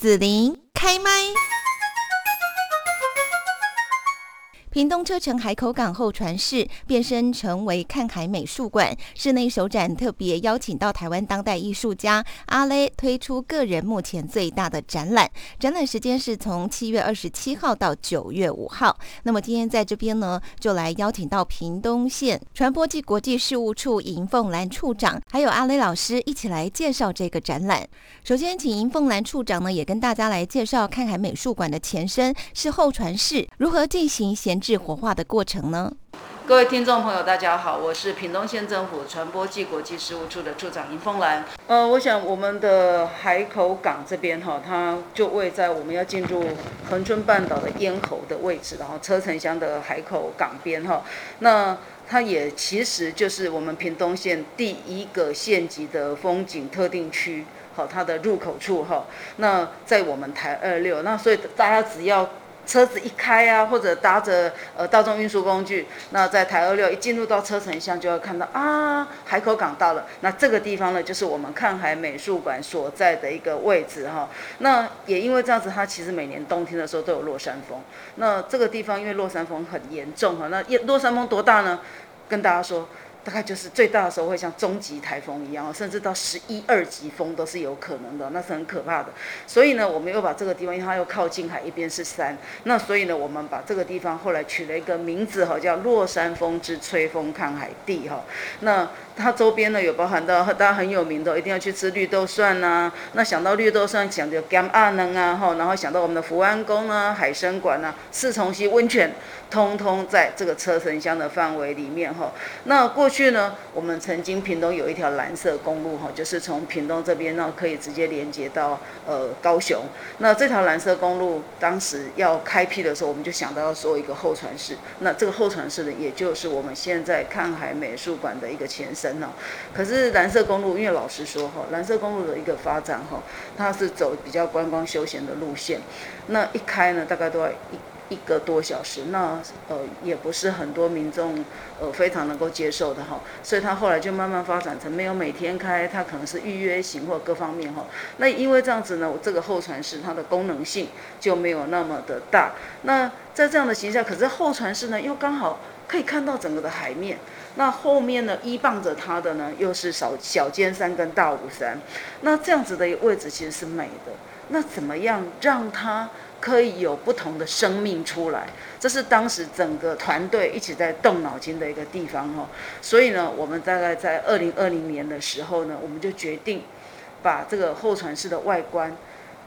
子琳开麦。屏东车城海口港候船室变身成为看海美术馆，室内首展特别邀请到台湾当代艺术家阿雷推出个人目前最大的展览。展览时间是从七月二十七号到九月五号。那么今天在这边呢，就来邀请到屏东县传播暨国际事务处尹凤兰处长，还有阿雷老师一起来介绍这个展览。首先，请尹凤兰处长呢，也跟大家来介绍看海美术馆的前身是后船室如何进行衔闲。制活化的过程呢？各位听众朋友，大家好，我是屏东县政府传播暨国际事务处的处长尹凤兰。呃，我想我们的海口港这边哈，它就位在我们要进入恒春半岛的咽喉的位置，然后车城乡的海口港边哈。那它也其实就是我们屏东县第一个县级的风景特定区，好，它的入口处哈。那在我们台二六，那所以大家只要。车子一开啊，或者搭着呃大众运输工具，那在台二六一进入到车城乡，就要看到啊海口港到了。那这个地方呢，就是我们看海美术馆所在的一个位置哈。那也因为这样子，它其实每年冬天的时候都有落山风。那这个地方因为落山风很严重哈，那落山风多大呢？跟大家说。大概就是最大的时候会像中级台风一样，甚至到十一二级风都是有可能的，那是很可怕的。所以呢，我们又把这个地方，因为它又靠近海，一边是山，那所以呢，我们把这个地方后来取了一个名字哈，叫落山风之吹风看海地哈。那它周边呢有包含到大家很有名的，一定要去吃绿豆蒜呐。那想到绿豆蒜，想着甘阿能啊哈，然后想到我们的福安宫啊、海参馆啊、四重溪温泉。通通在这个车城乡的范围里面哈。那过过去呢，我们曾经屏东有一条蓝色公路哈，就是从屏东这边呢可以直接连接到呃高雄。那这条蓝色公路当时要开辟的时候，我们就想到要做一个候船室。那这个候船室呢，也就是我们现在看海美术馆的一个前身呢。可是蓝色公路，因为老实说哈，蓝色公路的一个发展哈，它是走比较观光休闲的路线。那一开呢，大概都要一。一个多小时，那呃也不是很多民众呃非常能够接受的哈，所以他后来就慢慢发展成没有每天开，他可能是预约型或各方面哈。那因为这样子呢，我这个候船室它的功能性就没有那么的大。那在这样的形象，可是候船室呢又刚好可以看到整个的海面，那后面呢依傍着它的呢又是小小尖山跟大武山，那这样子的位置其实是美的。那怎么样让它？可以有不同的生命出来，这是当时整个团队一起在动脑筋的一个地方哈。所以呢，我们大概在二零二零年的时候呢，我们就决定把这个候船室的外观，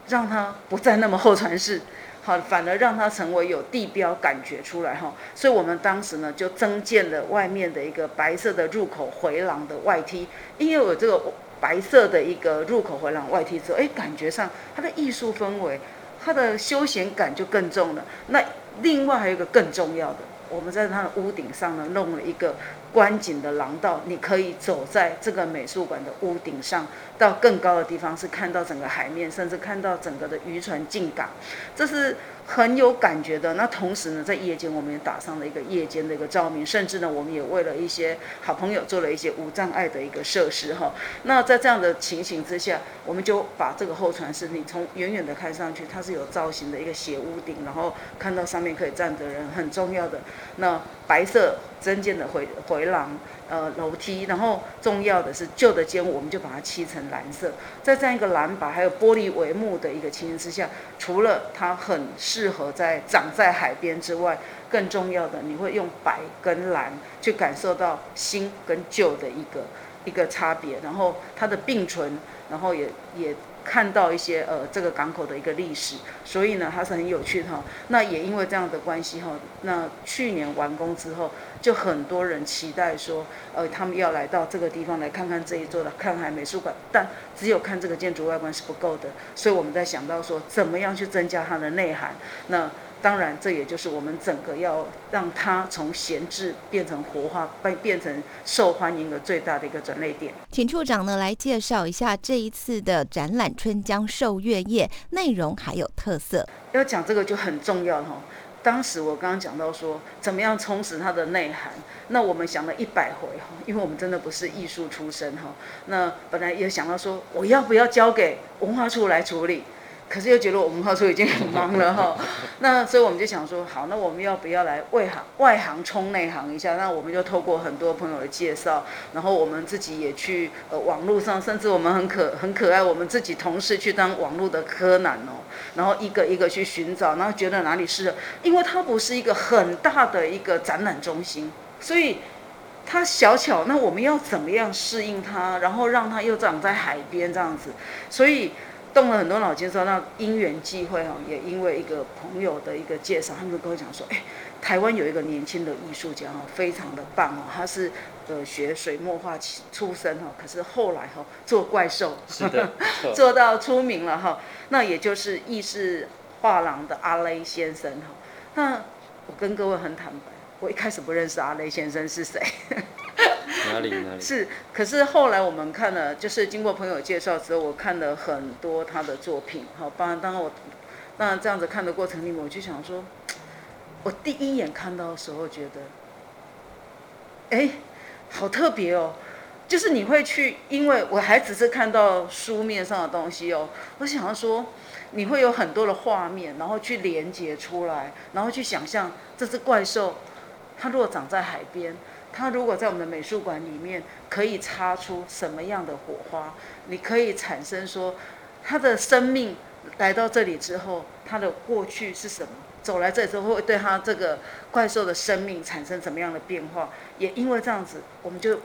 让它不再那么候船室，好，反而让它成为有地标感觉出来哈。所以我们当时呢，就增建了外面的一个白色的入口回廊的外梯，因为有这个白色的一个入口回廊外梯之后，哎，感觉上它的艺术氛围。它的休闲感就更重了。那另外还有一个更重要的，我们在它的屋顶上呢弄了一个观景的廊道，你可以走在这个美术馆的屋顶上，到更高的地方是看到整个海面，甚至看到整个的渔船进港。这是。很有感觉的。那同时呢，在夜间我们也打上了一个夜间的一个照明，甚至呢，我们也为了一些好朋友做了一些无障碍的一个设施哈。那在这样的情形之下，我们就把这个候船室，你从远远的看上去，它是有造型的一个斜屋顶，然后看到上面可以站的人，很重要的那白色增建的回回廊。呃，楼梯，然后重要的是旧的间，我们就把它漆成蓝色。在这样一个蓝白还有玻璃帷幕的一个情形之下，除了它很适合在长在海边之外，更重要的，你会用白跟蓝去感受到新跟旧的一个一个差别，然后它的并存，然后也也。看到一些呃这个港口的一个历史，所以呢它是很有趣的哈。那也因为这样的关系哈，那去年完工之后，就很多人期待说，呃他们要来到这个地方来看看这一座的看海美术馆，但只有看这个建筑外观是不够的，所以我们在想到说，怎么样去增加它的内涵？那当然，这也就是我们整个要让它从闲置变成活化，变变成受欢迎的最大的一个转类点。请处长呢来介绍一下这一次的展览《春江受月夜》内容还有特色。要讲这个就很重要哈。当时我刚刚讲到说，怎么样充实它的内涵？那我们想了一百回哈，因为我们真的不是艺术出身哈。那本来也想到说，我要不要交给文化处来处理？可是又觉得我们文化处已经很忙了哈。那所以我们就想说，好，那我们要不要来外行外行冲内行一下？那我们就透过很多朋友的介绍，然后我们自己也去呃网络上，甚至我们很可很可爱，我们自己同事去当网络的柯南哦，然后一个一个去寻找，然后觉得哪里适合，因为它不是一个很大的一个展览中心，所以。它小巧，那我们要怎么样适应它，然后让它又长在海边这样子？所以动了很多脑筋，说那因缘际会哈，也因为一个朋友的一个介绍，他们跟我讲说，哎，台湾有一个年轻的艺术家哈，非常的棒哦，他是呃学水墨画起出身哈，可是后来哈做怪兽，是的，做到出名了哈，那也就是意式画廊的阿雷先生哈。那我跟各位很坦白。我一开始不认识阿雷先生是谁，哪里哪里 是？可是后来我们看了，就是经过朋友介绍之后，我看了很多他的作品。好，当然，当然我，当然这样子看的过程里面，我就想说，我第一眼看到的时候觉得，哎，好特别哦。就是你会去，因为我还只是看到书面上的东西哦，我想要说，你会有很多的画面，然后去连接出来，然后去想象这只怪兽。它如果长在海边，它如果在我们的美术馆里面，可以擦出什么样的火花？你可以产生说，它的生命来到这里之后，它的过去是什么？走来这里之后，会对它这个怪兽的生命产生什么样的变化？也因为这样子，我们就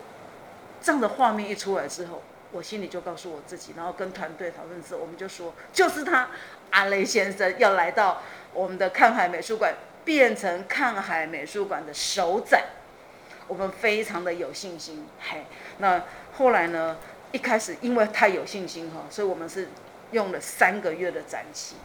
这样的画面一出来之后，我心里就告诉我自己，然后跟团队讨论之后，我们就说，就是他，阿雷先生要来到我们的看海美术馆。变成看海美术馆的首展，我们非常的有信心。嘿，那后来呢？一开始因为太有信心哈，所以我们是用了三个月的展期。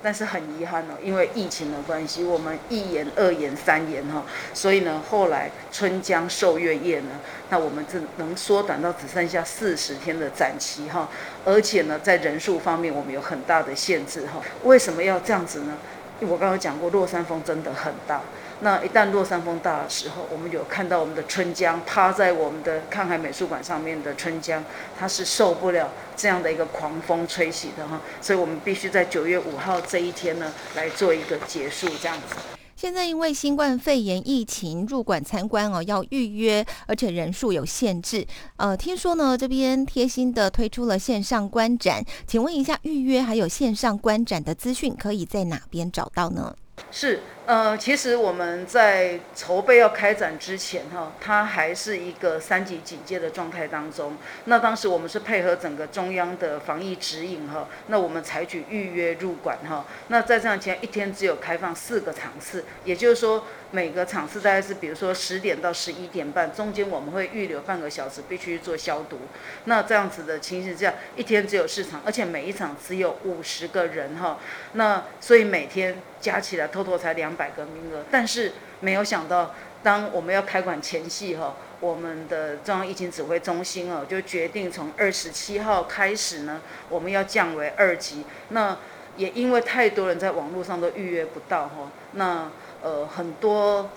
但是很遗憾哦，因为疫情的关系，我们一延、二延、三延哈，所以呢，后来春江受月夜呢，那我们只能缩短到只剩下四十天的展期哈。而且呢，在人数方面，我们有很大的限制哈。为什么要这样子呢？我刚刚讲过，落山风真的很大。那一旦落山风大的时候，我们有看到我们的春江趴在我们的看海美术馆上面的春江，它是受不了这样的一个狂风吹袭的哈。所以我们必须在九月五号这一天呢，来做一个结束这样子。现在因为新冠肺炎疫情，入馆参观哦要预约，而且人数有限制。呃，听说呢这边贴心的推出了线上观展，请问一下预约还有线上观展的资讯可以在哪边找到呢？是，呃，其实我们在筹备要开展之前，哈，它还是一个三级警戒的状态当中。那当时我们是配合整个中央的防疫指引，哈，那我们采取预约入馆，哈。那在这样前一天只有开放四个场次，也就是说。每个场次大概是，比如说十点到十一点半，中间我们会预留半个小时，必须做消毒。那这样子的情形，下一天只有四场，而且每一场只有五十个人哈。那所以每天加起来，偷偷才两百个名额。但是没有想到，当我们要开馆前夕哈，我们的中央疫情指挥中心哦，就决定从二十七号开始呢，我们要降为二级。那也因为太多人在网络上都预约不到哈，那。呃，很多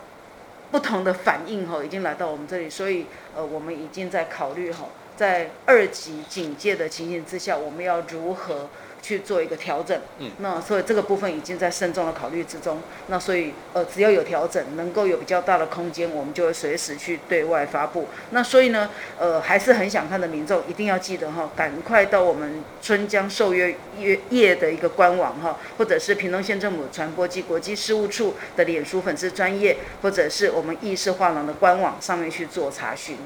不同的反应哈，已经来到我们这里，所以呃，我们已经在考虑哈，在二级警戒的情形之下，我们要如何？去做一个调整，嗯，那所以这个部分已经在慎重的考虑之中。那所以呃，只要有调整，能够有比较大的空间，我们就会随时去对外发布。那所以呢，呃，还是很想看的民众一定要记得哈，赶快到我们春江受约约业的一个官网哈，或者是屏东县政府传播及国际事务处的脸书粉丝专业，或者是我们意式画廊的官网上面去做查询。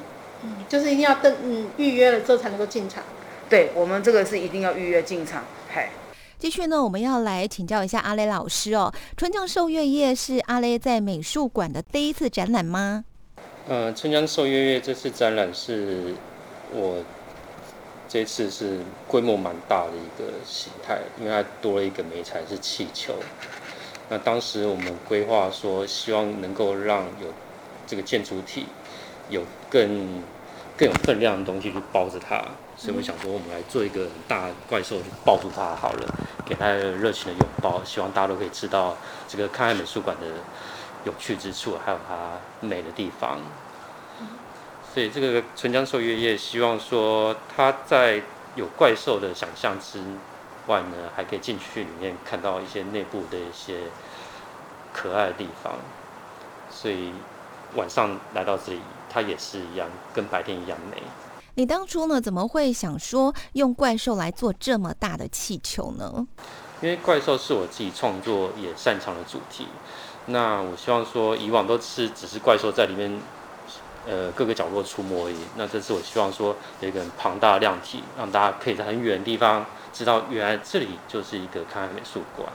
嗯，就是一定要登嗯预约了之后才能够进场。对我们这个是一定要预约进场。继续呢，我们要来请教一下阿雷老师哦。春江寿月夜是阿雷在美术馆的第一次展览吗？呃，春江寿月夜这次展览是我这次是规模蛮大的一个形态，因为它多了一个美材是气球。那当时我们规划说，希望能够让有这个建筑体有更更有分量的东西去包着它。所以我想说，我们来做一个很大怪兽去，抱住它好了，给它热情的拥抱。希望大家都可以知道这个看海美术馆的有趣之处，还有它美的地方。所以这个春江寿月夜，希望说它在有怪兽的想象之外呢，还可以进去里面看到一些内部的一些可爱的地方。所以晚上来到这里，它也是一样，跟白天一样美。你当初呢，怎么会想说用怪兽来做这么大的气球呢？因为怪兽是我自己创作也擅长的主题。那我希望说，以往都是只是怪兽在里面，呃，各个角落出没而已。那这次我希望说，有一个很庞大的量体，让大家可以在很远的地方知道，原来这里就是一个看海美术馆。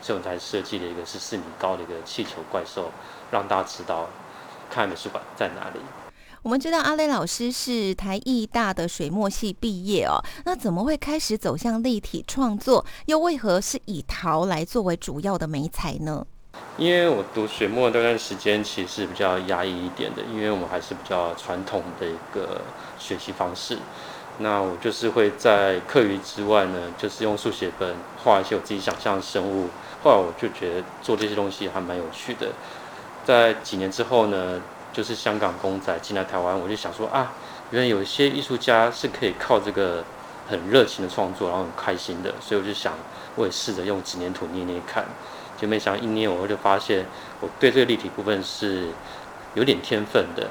所以我才设计了一个十四米高的一个气球怪兽，让大家知道看海美术馆在哪里。我们知道阿雷老师是台艺大的水墨系毕业哦，那怎么会开始走向立体创作？又为何是以陶来作为主要的媒材呢？因为我读水墨那段时间其实是比较压抑一点的，因为我们还是比较传统的一个学习方式。那我就是会在课余之外呢，就是用速写本画一些我自己想象的生物。后来我就觉得做这些东西还蛮有趣的。在几年之后呢？就是香港公仔进来台湾，我就想说啊，原来有一些艺术家是可以靠这个很热情的创作，然后很开心的，所以我就想，我也试着用纸黏土捏捏看，就没想到一捏，我就发现我对这个立体部分是有点天分的。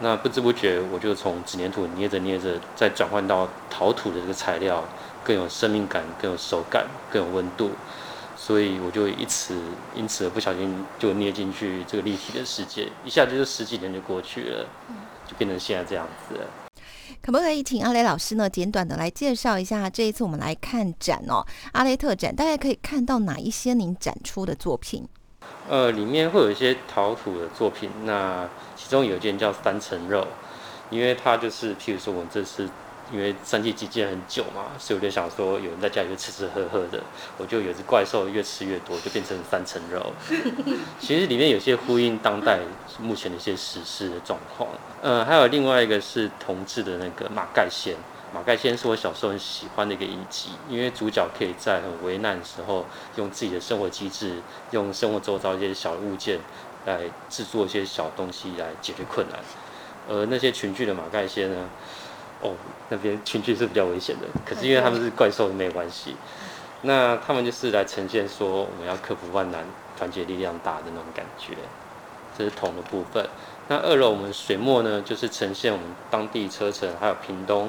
那不知不觉，我就从纸黏土捏着捏着，再转换到陶土的这个材料，更有生命感，更有手感，更有温度。所以我就一此因此而不小心就捏进去这个立体的世界，一下子就十几年就过去了，就变成现在这样子。可不可以请阿雷老师呢，简短的来介绍一下这一次我们来看展哦，阿雷特展，大家可以看到哪一些您展出的作品？呃，里面会有一些陶土的作品，那其中有一件叫三层肉，因为它就是譬如说我们这次。因为三季季节很久嘛，所以我就想说，有人在家里就吃吃喝喝的，我就有只怪兽越吃越多，就变成三层肉。其实里面有些呼应当代目前的一些时事的状况。呃，还有另外一个是同志的那个马盖先，马盖先是我小时候很喜欢的一个影集，因为主角可以在很危难的时候，用自己的生活机制，用生活周遭一些小物件来制作一些小东西来解决困难。而那些群聚的马盖先呢？哦，那边群聚是比较危险的，可是因为他们是怪兽，没有关系。那他们就是来呈现说，我们要克服万难，团结力量大的那种感觉。这是铜的部分。那二楼我们水墨呢，就是呈现我们当地车城，还有屏东，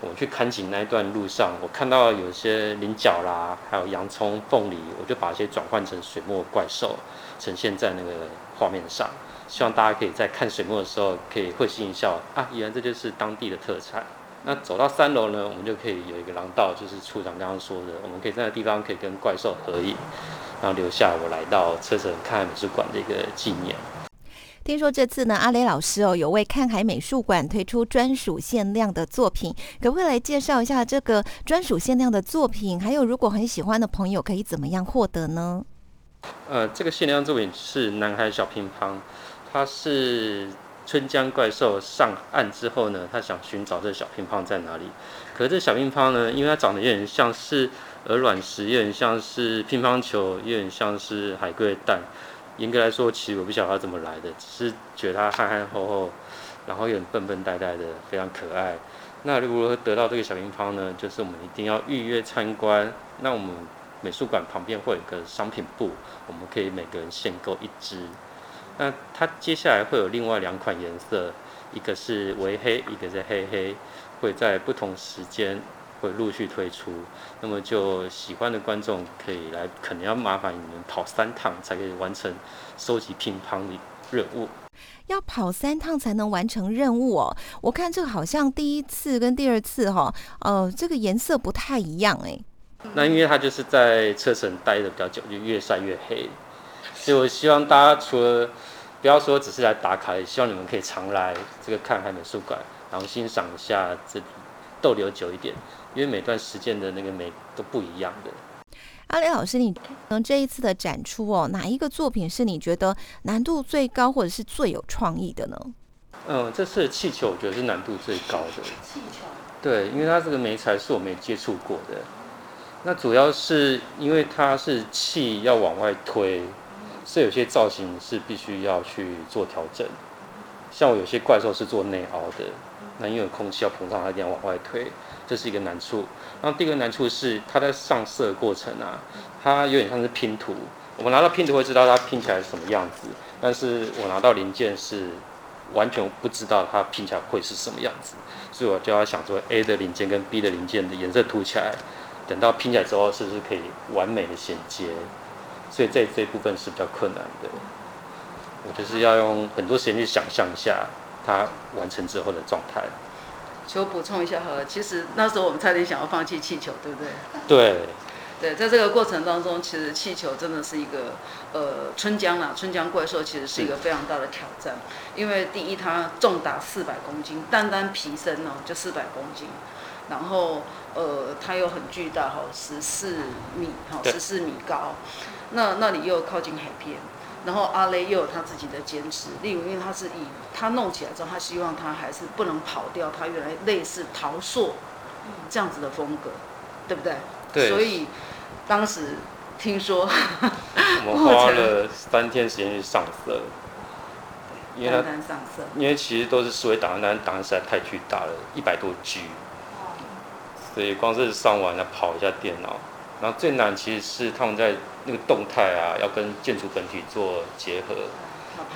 我们去看景那一段路上，我看到有些菱角啦，还有洋葱、凤梨，我就把一些转换成水墨怪兽，呈现在那个画面上。希望大家可以在看水墨的时候，可以会心一笑啊！原来这就是当地的特产。那走到三楼呢，我们就可以有一个廊道，就是处长刚刚说的，我们可以在那地方可以跟怪兽合影，然后留下我来到车城看美术馆的一个纪念。听说这次呢，阿雷老师哦，有为看海美术馆推出专属限量的作品，可不可以来介绍一下这个专属限量的作品？还有，如果很喜欢的朋友，可以怎么样获得呢？呃，这个限量作品是南海小乒乓。他是春江怪兽上岸之后呢，他想寻找这小乒乓在哪里。可是这小乒乓呢，因为它长得有点像是鹅卵石，有点像是乒乓球，有点像是海龟蛋。严格来说，其实我不晓得它怎么来的，只是觉得它憨憨厚厚，然后有点笨笨呆呆的，非常可爱。那如何得到这个小乒乓呢？就是我们一定要预约参观。那我们美术馆旁边会有一个商品部，我们可以每个人限购一只。那它接下来会有另外两款颜色，一个是微黑，一个是黑黑，会在不同时间会陆续推出。那么就喜欢的观众可以来，可能要麻烦你们跑三趟才可以完成收集乒乓的任务。要跑三趟才能完成任务哦。我看这个好像第一次跟第二次哈，呃，这个颜色不太一样哎。那因为它就是在车城待的比较久，就越晒越黑。所以我希望大家除了不要说只是来打卡，也希望你们可以常来这个看海美术馆，然后欣赏一下这里逗留久一点，因为每段时间的那个美都不一样的。阿雷老师，你能这一次的展出哦，哪一个作品是你觉得难度最高或者是最有创意的呢？嗯，这次的气球我觉得是难度最高的。气球。对，因为它这个媒材是我没接触过的，那主要是因为它是气要往外推。所以有些造型是必须要去做调整，像我有些怪兽是做内凹的，那因为空气要膨胀，它一定要往外推，这是一个难处。那第二个难处是它在上色过程啊，它有点像是拼图。我们拿到拼图会知道它拼起来是什么样子，但是我拿到零件是完全不知道它拼起来会是什么样子，所以我就要想说 A 的零件跟 B 的零件的颜色涂起来，等到拼起来之后是不是可以完美的衔接？所以这这部分是比较困难的。我就是要用很多时间去想象一下它完成之后的状态。求补充一下好了，其实那时候我们差点想要放弃气球，对不对？对。对，在这个过程当中，其实气球真的是一个呃春江啊，春江怪兽其实是一个非常大的挑战，因为第一它重达四百公斤，单单皮身呢就四百公斤，然后呃它又很巨大哈，十四米哈，十四米高，那那里又靠近海边，然后阿雷又有他自己的坚持，例如因为他是以他弄起来之后，他希望他还是不能跑掉他原来类似陶塑这样子的风格，对不对？对，所以。当时听说，我们 花了三天时间去上色，因为它上色，因为其实都是思维档案，但档案实在太巨大了，一百多 G，所以光是上完了跑一下电脑，然后最难其实是他们在那个动态啊，要跟建筑本体做结合，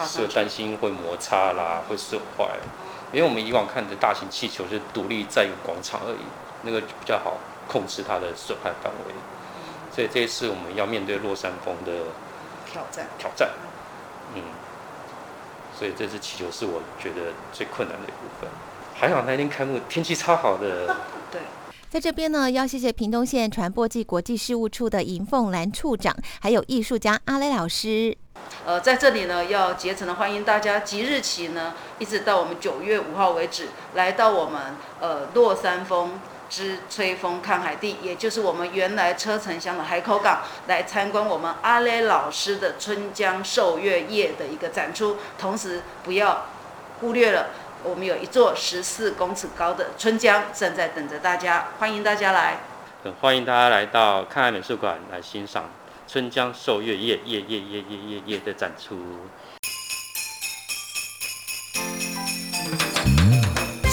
是担心会摩擦啦，会损坏，因为我们以往看的大型气球是独立在一个广场而已，那个比较好控制它的损害范围。所以这一次我们要面对落山风的挑战，挑战，嗯，所以这次气球是我觉得最困难的一部分。还好那天开幕天气超好的。在这边呢，要谢谢屏东县传播暨国际事务处的尹凤兰处长，还有艺术家阿雷老师。呃，在这里呢，要竭诚的欢迎大家，即日起呢，一直到我们九月五号为止，来到我们呃洛山风。之吹风看海地，也就是我们原来车城乡的海口港，来参观我们阿雷老师的春江寿月夜的一个展出。同时，不要忽略了，我们有一座十四公尺高的春江正在等着大家，欢迎大家来。欢迎大家来到看海美术馆来欣赏春江受月夜夜夜夜夜夜夜的展出。